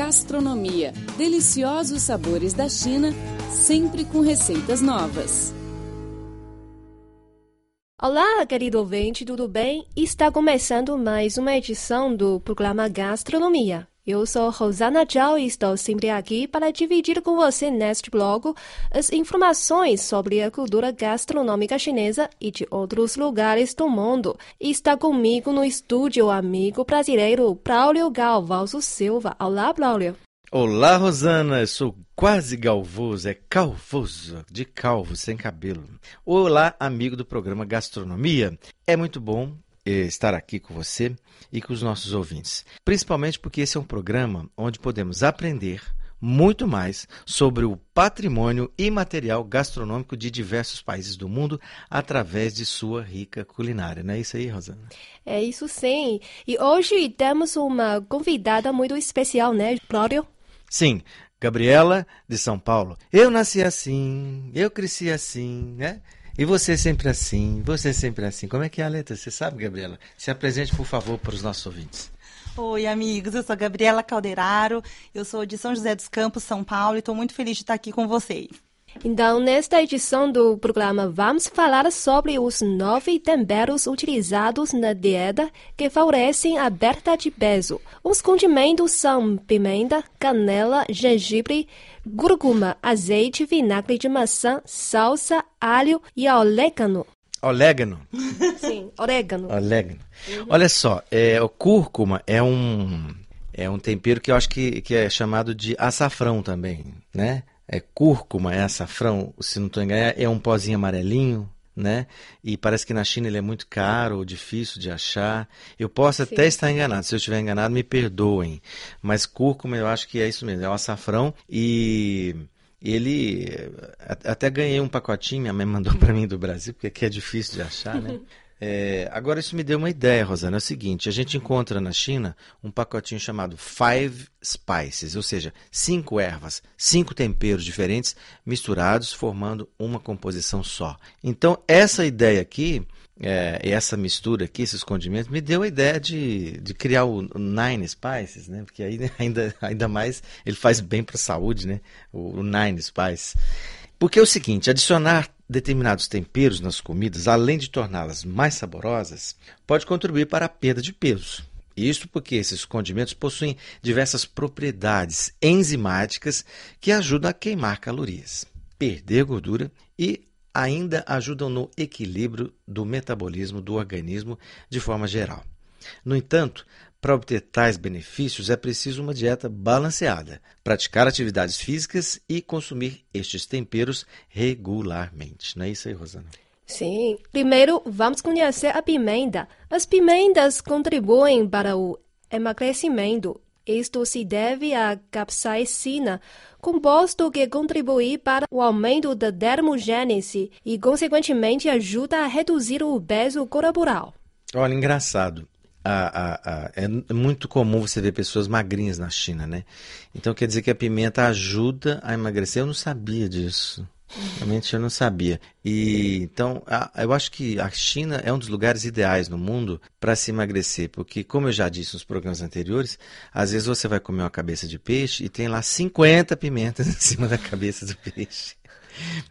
Gastronomia. Deliciosos sabores da China, sempre com receitas novas. Olá, querido ouvinte, tudo bem? Está começando mais uma edição do programa Gastronomia. Eu sou Rosana Zhao e estou sempre aqui para dividir com você neste blog as informações sobre a cultura gastronômica chinesa e de outros lugares do mundo. Está comigo no estúdio o amigo brasileiro Braulio Galvalso Silva. Olá, Braulio. Olá, Rosana. Eu sou quase galvoso, é calvoso, de calvo, sem cabelo. Olá, amigo do programa Gastronomia. É muito bom estar aqui com você e com os nossos ouvintes. Principalmente porque esse é um programa onde podemos aprender muito mais sobre o patrimônio imaterial gastronômico de diversos países do mundo através de sua rica culinária. Não é isso aí, Rosana? É isso sim. E hoje temos uma convidada muito especial, né, Cláudio? Sim, Gabriela de São Paulo. Eu nasci assim, eu cresci assim, né? E você sempre assim, você sempre assim. Como é que é a letra? Você sabe, Gabriela? Se apresente, por favor, para os nossos ouvintes. Oi, amigos. Eu sou Gabriela Calderaro. Eu sou de São José dos Campos, São Paulo, e estou muito feliz de estar aqui com vocês. Então, nesta edição do programa, vamos falar sobre os nove temperos utilizados na dieta que favorecem a perda de peso. Os condimentos são pimenta, canela, gengibre, cúrcuma, azeite, vinagre de maçã, salsa, alho e orégano. Orégano? Sim, orégano. Orégano. Uhum. Olha só, é, o cúrcuma é um, é um tempero que eu acho que, que é chamado de açafrão também, né? é cúrcuma, é açafrão, se não estou enganado, é um pozinho amarelinho, né? E parece que na China ele é muito caro ou difícil de achar. Eu posso Sim. até estar enganado, se eu estiver enganado, me perdoem. Mas cúrcuma eu acho que é isso mesmo, é o açafrão e ele até ganhei um pacotinho, minha mãe mandou para mim do Brasil, porque aqui é difícil de achar, né? É, agora, isso me deu uma ideia, Rosana. É o seguinte: a gente encontra na China um pacotinho chamado Five Spices, ou seja, cinco ervas, cinco temperos diferentes misturados, formando uma composição só. Então, essa ideia aqui, é, essa mistura aqui, esses condimentos, me deu a ideia de, de criar o Nine Spices, né? Porque aí ainda, ainda mais ele faz bem para a saúde, né? O, o Nine Spices. Porque é o seguinte: adicionar determinados temperos nas comidas, além de torná-las mais saborosas, pode contribuir para a perda de peso. Isto porque esses condimentos possuem diversas propriedades enzimáticas que ajudam a queimar calorias, perder gordura e ainda ajudam no equilíbrio do metabolismo do organismo de forma geral. No entanto, para obter tais benefícios é preciso uma dieta balanceada, praticar atividades físicas e consumir estes temperos regularmente. Não é isso aí, Rosana? Sim. Primeiro, vamos conhecer a pimenta. As pimentas contribuem para o emagrecimento. Isto se deve à capsaicina, composto que contribui para o aumento da dermogênese e, consequentemente, ajuda a reduzir o peso corporal. Olha, engraçado a, a, a, é muito comum você ver pessoas magrinhas na China, né? Então quer dizer que a pimenta ajuda a emagrecer. Eu não sabia disso. Realmente eu não sabia. E então eu acho que a China é um dos lugares ideais no mundo para se emagrecer, porque como eu já disse nos programas anteriores, às vezes você vai comer uma cabeça de peixe e tem lá 50 pimentas em cima da cabeça do peixe.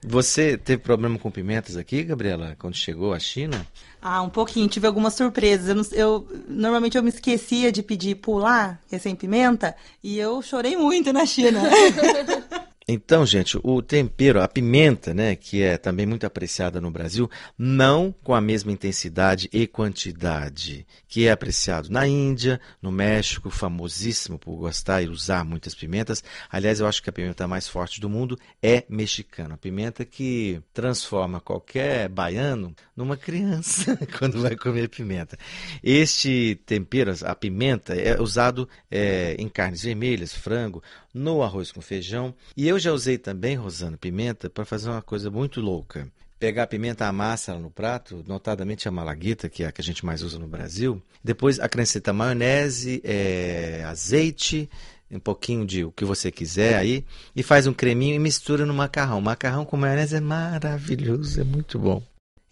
Você teve problema com pimentas aqui, Gabriela, quando chegou à China? Ah, um pouquinho. Tive algumas surpresas. Eu, não, eu normalmente eu me esquecia de pedir pular, que é sem pimenta, e eu chorei muito na China. Então, gente, o tempero, a pimenta, né, que é também muito apreciada no Brasil, não com a mesma intensidade e quantidade que é apreciado na Índia, no México, famosíssimo por gostar e usar muitas pimentas. Aliás, eu acho que a pimenta mais forte do mundo é mexicana, a pimenta que transforma qualquer baiano numa criança quando vai comer pimenta. Este tempero, a pimenta, é usado é, em carnes vermelhas, frango, no arroz com feijão. E eu já usei também, Rosana, pimenta para fazer uma coisa muito louca. Pegar a pimenta, amassa ela no prato, notadamente a malaguita, que é a que a gente mais usa no Brasil. Depois acrescenta maionese, é, azeite, um pouquinho de o que você quiser aí, e faz um creminho e mistura no macarrão. Macarrão com maionese é maravilhoso, é muito bom.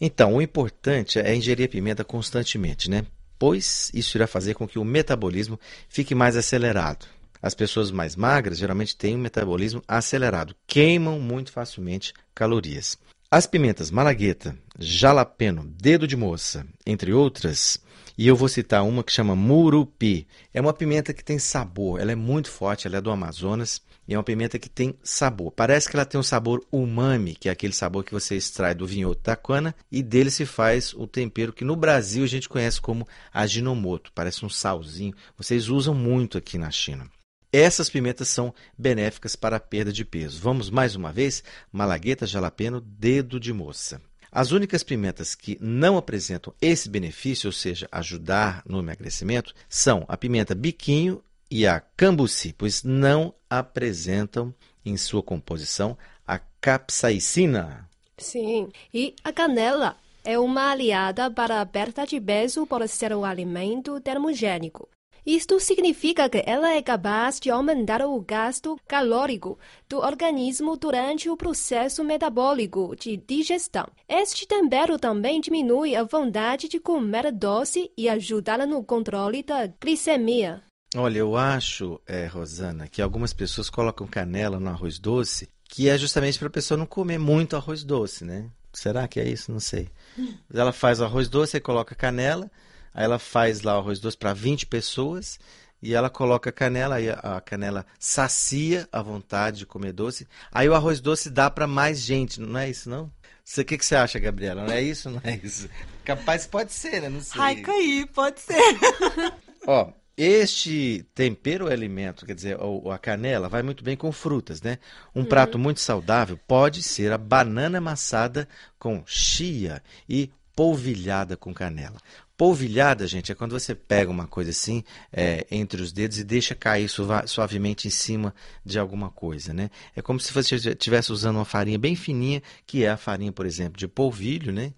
Então, o importante é ingerir a pimenta constantemente, né? Pois isso irá fazer com que o metabolismo fique mais acelerado As pessoas mais magras geralmente têm um metabolismo acelerado, queimam muito facilmente calorias. As pimentas malagueta, jalapeno, dedo de moça, entre outras, e eu vou citar uma que chama murupi. É uma pimenta que tem sabor, ela é muito forte, ela é do Amazonas e é uma pimenta que tem sabor. Parece que ela tem um sabor umami, que é aquele sabor que você extrai do vinhoto da cana e dele se faz o tempero que no Brasil a gente conhece como aginomoto, parece um salzinho. Vocês usam muito aqui na China. Essas pimentas são benéficas para a perda de peso. Vamos mais uma vez: malagueta, jalapeno, dedo de moça. As únicas pimentas que não apresentam esse benefício, ou seja, ajudar no emagrecimento, são a pimenta biquinho e a cambuci, pois não apresentam em sua composição a capsaicina. Sim, e a canela é uma aliada para a perda de peso por ser um alimento termogênico. Isto significa que ela é capaz de aumentar o gasto calórico do organismo durante o processo metabólico de digestão. Este tempero também diminui a vontade de comer doce e ajuda no controle da glicemia. Olha, eu acho, é, Rosana, que algumas pessoas colocam canela no arroz doce, que é justamente para a pessoa não comer muito arroz doce, né? Será que é isso? Não sei. Ela faz o arroz doce e coloca canela Aí ela faz lá o arroz doce para 20 pessoas e ela coloca canela, e a canela sacia a vontade de comer doce. Aí o arroz doce dá para mais gente, não é isso não? O que, que você acha, Gabriela? Não é isso? Não é isso? Capaz pode ser, né? Não sei. Ai, caí, pode ser. Ó, este tempero alimento, quer dizer, a canela, vai muito bem com frutas, né? Um uhum. prato muito saudável pode ser a banana amassada com chia e polvilhada com canela. Polvilhada, gente, é quando você pega uma coisa assim é, entre os dedos e deixa cair suavemente em cima de alguma coisa, né? É como se você estivesse usando uma farinha bem fininha, que é a farinha, por exemplo, de polvilho, né?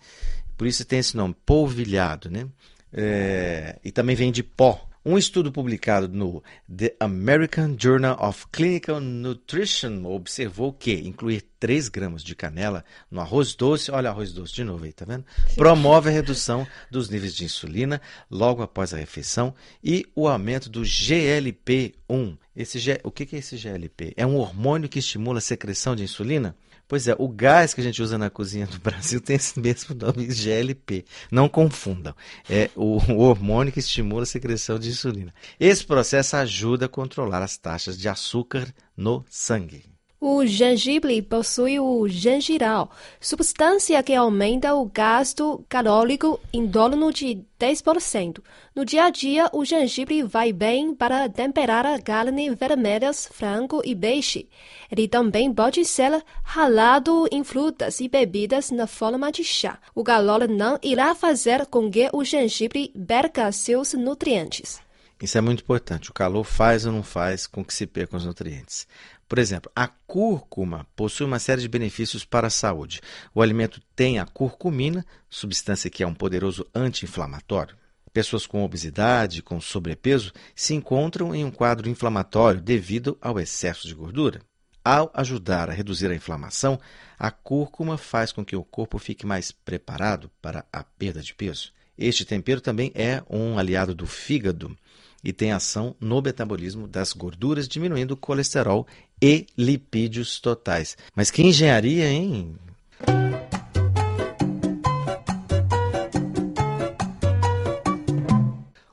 Por isso tem esse nome, polvilhado, né? É, e também vem de pó, um estudo publicado no The American Journal of Clinical Nutrition observou que incluir 3 gramas de canela no arroz doce, olha arroz doce de novo aí, tá vendo? Promove a redução dos níveis de insulina logo após a refeição e o aumento do GLP-1. Esse, o que é esse GLP? É um hormônio que estimula a secreção de insulina? Pois é, o gás que a gente usa na cozinha do Brasil tem esse mesmo nome, GLP. Não confundam. É o, hormônio que estimula a secreção de insulina. Esse processo ajuda a controlar as taxas de açúcar no sangue. O gengibre possui o gengiral, substância que aumenta o gasto calórico em torno de 10%. No dia a dia, o gengibre vai bem para temperar a carne vermelhas, frango e peixe. Ele também pode ser ralado em frutas e bebidas na forma de chá. O calor não irá fazer com que o gengibre perca seus nutrientes. Isso é muito importante. O calor faz ou não faz com que se percam os nutrientes. Por exemplo, a cúrcuma possui uma série de benefícios para a saúde. O alimento tem a curcumina, substância que é um poderoso anti-inflamatório. Pessoas com obesidade, com sobrepeso, se encontram em um quadro inflamatório devido ao excesso de gordura. Ao ajudar a reduzir a inflamação, a cúrcuma faz com que o corpo fique mais preparado para a perda de peso. Este tempero também é um aliado do fígado e tem ação no metabolismo das gorduras, diminuindo o colesterol e lipídios totais. Mas que engenharia, hein?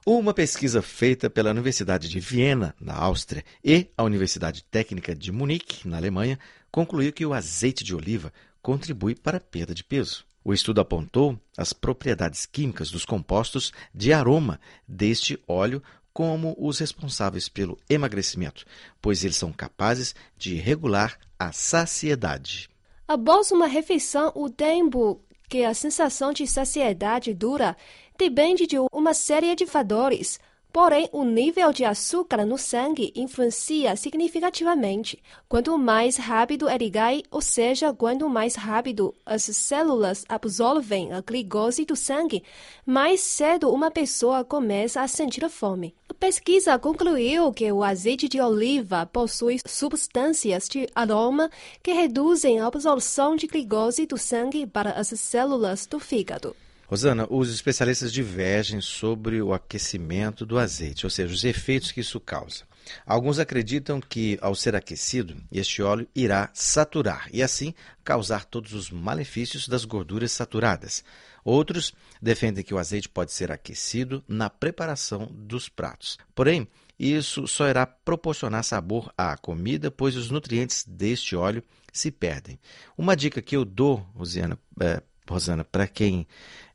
Uma pesquisa feita pela Universidade de Viena, na Áustria, e a Universidade Técnica de Munique, na Alemanha, concluiu que o azeite de oliva contribui para a perda de peso. O estudo apontou as propriedades químicas dos compostos de aroma deste óleo como os responsáveis pelo emagrecimento, pois eles são capazes de regular a saciedade. Após uma refeição, o tempo que a sensação de saciedade dura depende de uma série de fatores. Porém, o nível de açúcar no sangue influencia significativamente. Quanto mais rápido ele cai, ou seja, quanto mais rápido as células absorvem a glicose do sangue, mais cedo uma pessoa começa a sentir fome. Pesquisa concluiu que o azeite de oliva possui substâncias de aroma que reduzem a absorção de glicose do sangue para as células do fígado. Rosana, os especialistas divergem sobre o aquecimento do azeite, ou seja, os efeitos que isso causa. Alguns acreditam que, ao ser aquecido, este óleo irá saturar e, assim, causar todos os malefícios das gorduras saturadas. Outros defendem que o azeite pode ser aquecido na preparação dos pratos. Porém, isso só irá proporcionar sabor à comida, pois os nutrientes deste óleo se perdem. Uma dica que eu dou, Rosiana, é, Rosana, para quem,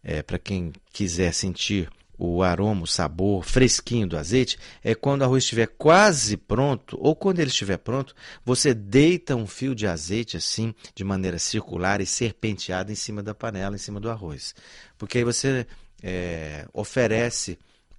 é, quem quiser sentir o aroma, o sabor fresquinho do azeite, é quando o arroz estiver quase pronto, ou quando ele estiver pronto, você deita um fio de azeite assim, de maneira circular e serpenteada em cima da panela, em cima do arroz. Porque aí você é, oferece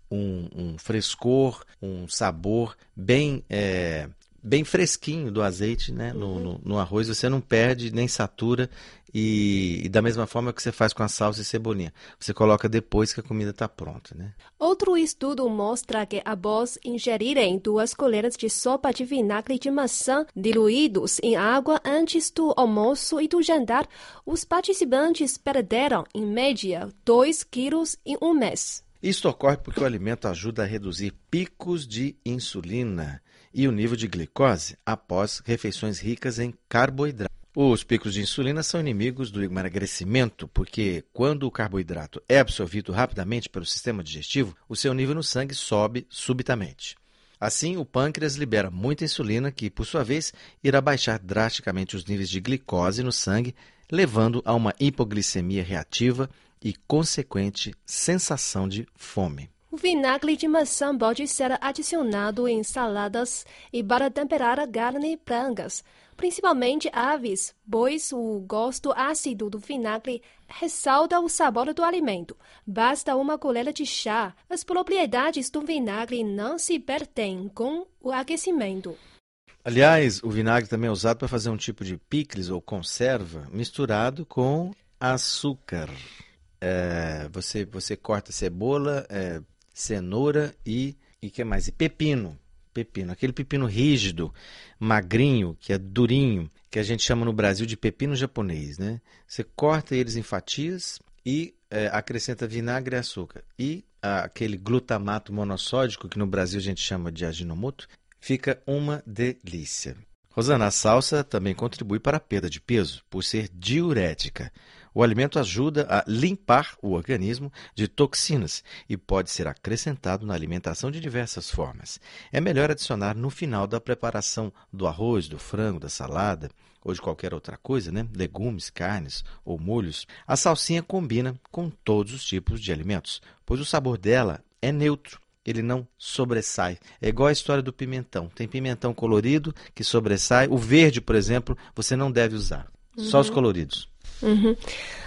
um, um, frescor, um sabor bem. É, bem fresquinho do azeite né? No, no, no, arroz, você não perde nem satura e, e, da mesma forma que você faz com a salsa e cebolinha. Você coloca depois que a comida está pronta, né? Outro estudo mostra que após ingerirem duas colheres de sopa de vinagre de maçã diluídos em água antes do almoço e do jantar, os participantes perderam, em média, 2 quilos em um mês. Isso ocorre porque o alimento ajuda a reduzir picos de insulina e o nível de glicose após refeições ricas em carboidratos. Os picos de insulina são inimigos do emagrecimento, porque quando o carboidrato é absorvido rapidamente pelo sistema digestivo, o seu nível no sangue sobe subitamente. Assim, o pâncreas libera muita insulina, que, por sua vez, irá baixar drasticamente os níveis de glicose no sangue, levando a uma hipoglicemia reativa e consequente sensação de fome. O vinagre de maçã pode ser adicionado em saladas e para temperar carne brancas principalmente aves, pois o gosto ácido do vinagre ressalta o sabor do alimento. Basta uma colher de chá. As propriedades do vinagre não se perdem com o aquecimento. Aliás, o vinagre também é usado para fazer um tipo de picles ou conserva misturado com açúcar. É, você, você corta cebola, é, cenoura e e que mais? E pepino pepino. Aquele pepino rígido, magrinho, que é durinho, que a gente chama no Brasil de pepino japonês. Né? Você corta eles em fatias e é, acrescenta vinagre e açúcar. E aquele glutamato monossódico, que no Brasil a gente chama de aginomoto, fica uma delícia. Rosana, a salsa também contribui para a perda de peso, por ser diurética. O alimento ajuda a limpar o organismo de toxinas e pode ser acrescentado na alimentação de diversas formas. É melhor adicionar no final da preparação do arroz, do frango, da salada ou de qualquer outra coisa, né? legumes, carnes ou molhos. A salsinha combina com todos os tipos de alimentos, pois o sabor dela é neutro ele não sobressai. É igual a história do pimentão. Tem pimentão colorido que sobressai. O verde, por exemplo, você não deve usar. Uhum. Só os uhum. coloridos. Uhum.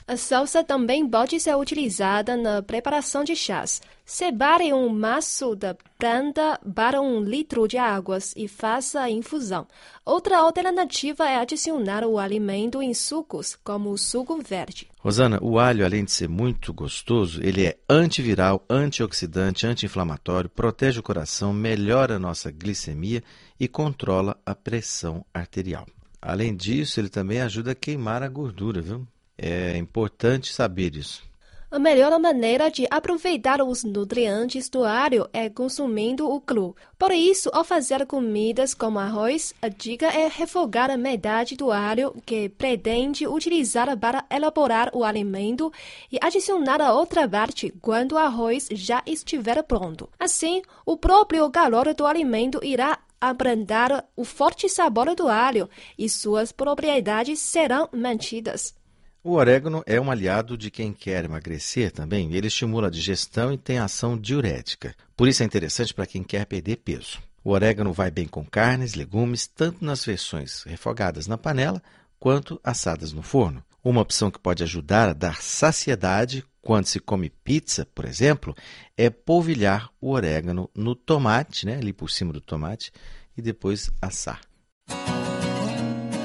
A salsa também pode ser utilizada na preparação de chás. Separe um maço da planta para um litro de águas e faça a infusão. Outra alternativa é adicionar o alimento em sucos, como o suco verde. Rosana, o alho, além de ser muito gostoso, ele é antiviral, antioxidante, anti-inflamatório, protege o coração, melhora a nossa glicemia e controla a pressão arterial. Além disso, ele também ajuda a queimar a gordura, viu? É importante saber isso. A melhor maneira de aproveitar os nutrientes do alho é consumindo o cru. Por isso, ao fazer comidas como arroz, a dica é refogar a metade do alho que pretende utilizar para elaborar o alimento e adicionar a outra parte quando o arroz já estiver pronto. Assim, o próprio calor do alimento irá abrandar o forte sabor do alho e suas propriedades serão mantidas. O orégano é um aliado de quem quer emagrecer também. Ele estimula a digestão e tem ação diurética. Por isso é interessante para quem quer perder peso. O orégano vai bem com carnes, legumes, tanto nas versões refogadas na panela quanto assadas no forno. Uma opção que pode ajudar a dar saciedade quando se come pizza, por exemplo, é polvilhar o orégano no tomate, né, ali por cima do tomate, e depois assar.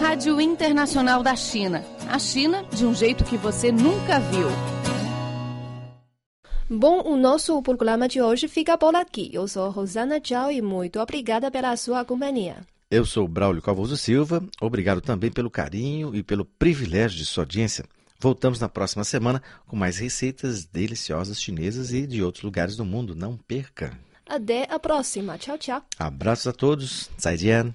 Rádio Internacional da China. A China de um jeito que você nunca viu. Bom, o nosso programa de hoje fica por aqui. Eu sou Rosana Tchau e muito obrigada pela sua companhia. Eu sou Braulio Calvoso Silva. Obrigado também pelo carinho e pelo privilégio de sua audiência. Voltamos na próxima semana com mais receitas deliciosas chinesas e de outros lugares do mundo. Não perca! Até a próxima. Tchau, tchau. Abraços a todos. 再见。